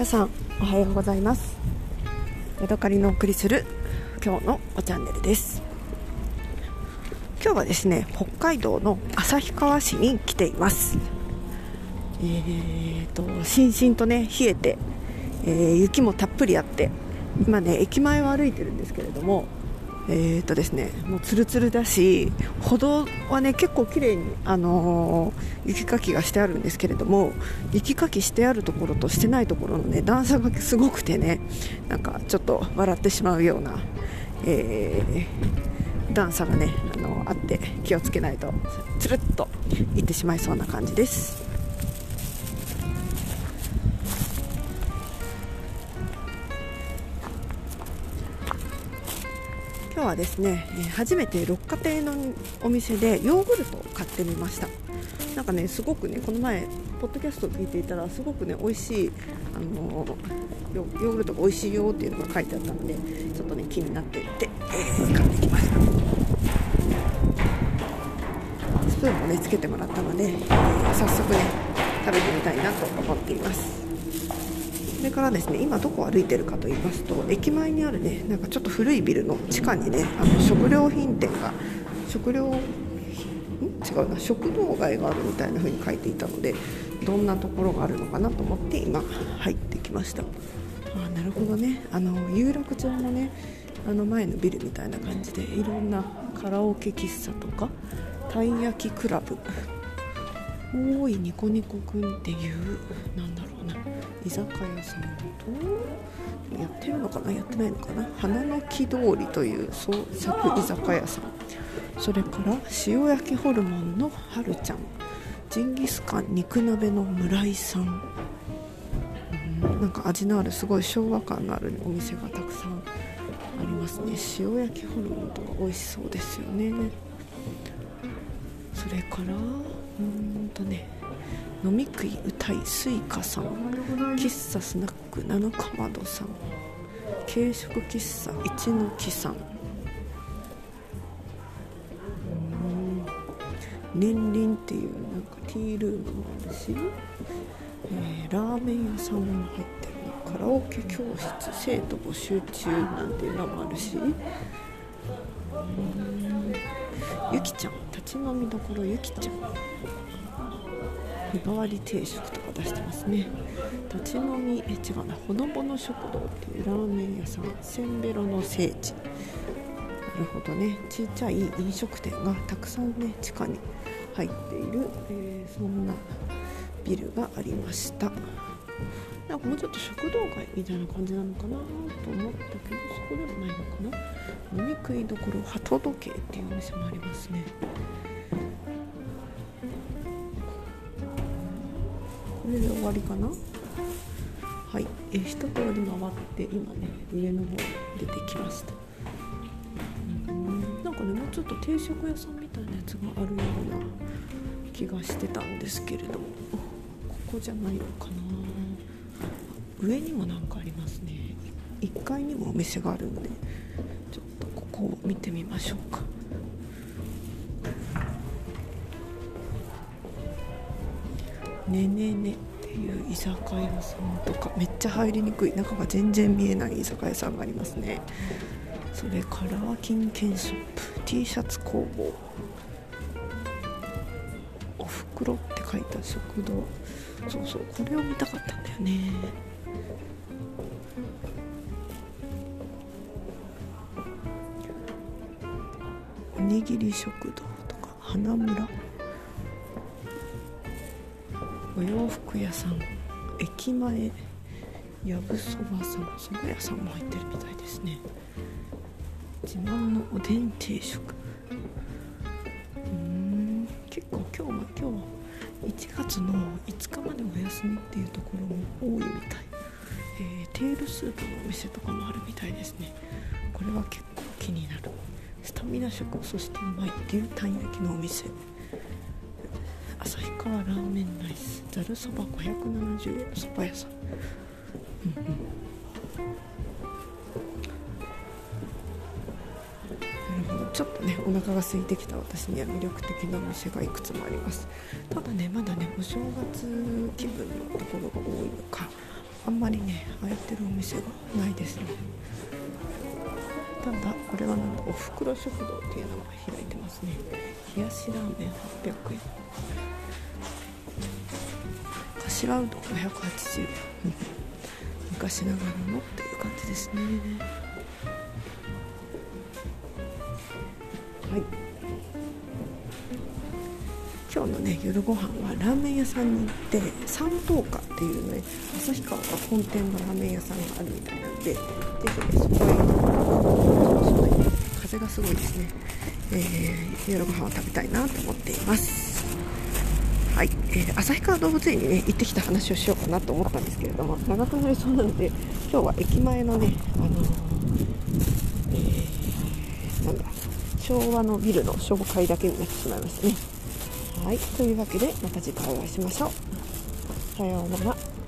皆さんおはようございます。ヤドカリのお送りする今日のおチャンネルです。今日はですね北海道の旭川市に来ています。えーとしんしんとね冷えて、えー、雪もたっぷりあって今ね駅前を歩いてるんですけれどもえーとですね、もうつるつるだし歩道はね結構綺麗にあのー、雪かきがしてあるんですけれども雪かきしてあるところとしてないところのね段差がすごくてねなんかちょっと笑ってしまうような、えー、段差がねあのあって気をつけないとつるっといってしまいそうな感じです。今日はですね初めて六花亭のお店でヨーグルトを買ってみました。なんかねすごくねこの前ポッドキャストを聞いていたらすごくね美味しいあのヨーグルトが美味しいよっていうのが書いてあったのでちょっとね気になっていて、えー、買ってきました。スプーンもねつけてもらったので、早速ね食べてみたいなと思っています。それからですね今どこを歩いてるかと言いますと駅前にあるねなんかちょっと古いビルの地下にねあの食料品店が食料違うな食堂街があるみたいな風に書いていたのでどんなところがあるのかなと思って今入ってきました。あなるほどね。あの有楽町のねあの前のビルみたいな感じでいろんなカラオケ喫茶とかたい焼きクラブ。おいニコニコくんっていうなんだろうな。居酒屋さんとやってるのかな？やってないのかな？花の木通りという創作居酒屋さん。それから塩焼きホルモンのはるちゃん。ジンギスカン肉鍋の村井さん。うんなんか味のあるすごい昭和感のあるお店がたくさんありますね。塩焼きホルモンとか美味しそうですよね。それからうんとね。飲み食い歌いスイカさん喫茶スナック七かまどさん軽食喫茶一の木さん。ん年輪っていうなんかティールームもあるし、えー、ラーメン屋さんも入ってるカラオケ教室生徒募集中なんていうのもあるし。ゆきちゃん立ち飲みどころゆきちゃん。日替わり定食とか出してますね。立ち飲みえ違うな。ほのぼの食堂っていうラーメン屋さん。せんべろの聖地。なるほどね。ちっちゃい飲食店がたくさんね地下に入っている、えー、そんなビルがありました。なんかもうちょっと食堂街みたいな感じなのかなと思ったけどそこでもないのかな。飲み食いどころ鳩時計っていうお店もありますね。れで終わりかな？はい、え、一通り回って今ね上の方に出てきました。うん。なんかねもうちょっと定食屋さんみたいなやつがあるような気がしてたんですけれども。ここじゃないのかな。上にもなんかありますね。1階にもお店があるのでちょっとここを見てみましょうか。ねねねっていう居酒屋さんとかめっちゃ入りにくい。中が全然見えない居酒屋さんがありますね。それから金券ショップ T シャツ工房。おふくろって書いた食堂。そうそうこれを見たかったんだよね。おにぎり食堂とか花村。お洋服屋さん駅前やぶそばさんそば屋さんも入ってるみたいですね。自慢のおでん定食。うん結構今日も今日1月の5日までお休みっていうところも多いみたい、えー、テールスープのお店とかもあるみたいですね。これは結構気になる。スタミナ食そしてうまい牛タン焼きのお店。旭川ラーメンライス。ざるそば570円。そば屋さん、うんうん。ちょっとねお腹が空いてきた私には魅力的なお店がいくつもあります。ただねまだねお正月気分のところが多いのかあんまりね空いてるお店がないですね。ただこれはなんだおふくろ食堂っていうのが開いてますね。冷やしラーメン800円。柏うどん580円。昔ながらのっていう感じですね。はい。今日のね夜ご飯はラーメン屋さんに行って三等価っていうね旭川が本店のラーメン屋さんがあるみたいなのでぜひねそこへそうね風がすごいですね、えー、夜ご飯を食べたいなと思っています。はい、えー、旭川動物園にね行ってきた話をしようかなと思ったんですけれども長くなりそうなので今日は駅前のねあのー、えー、なんだ昭和のビルの紹介だけになってしまいましたね。はい。というわけでまた次回お会いしましょう。さようなら。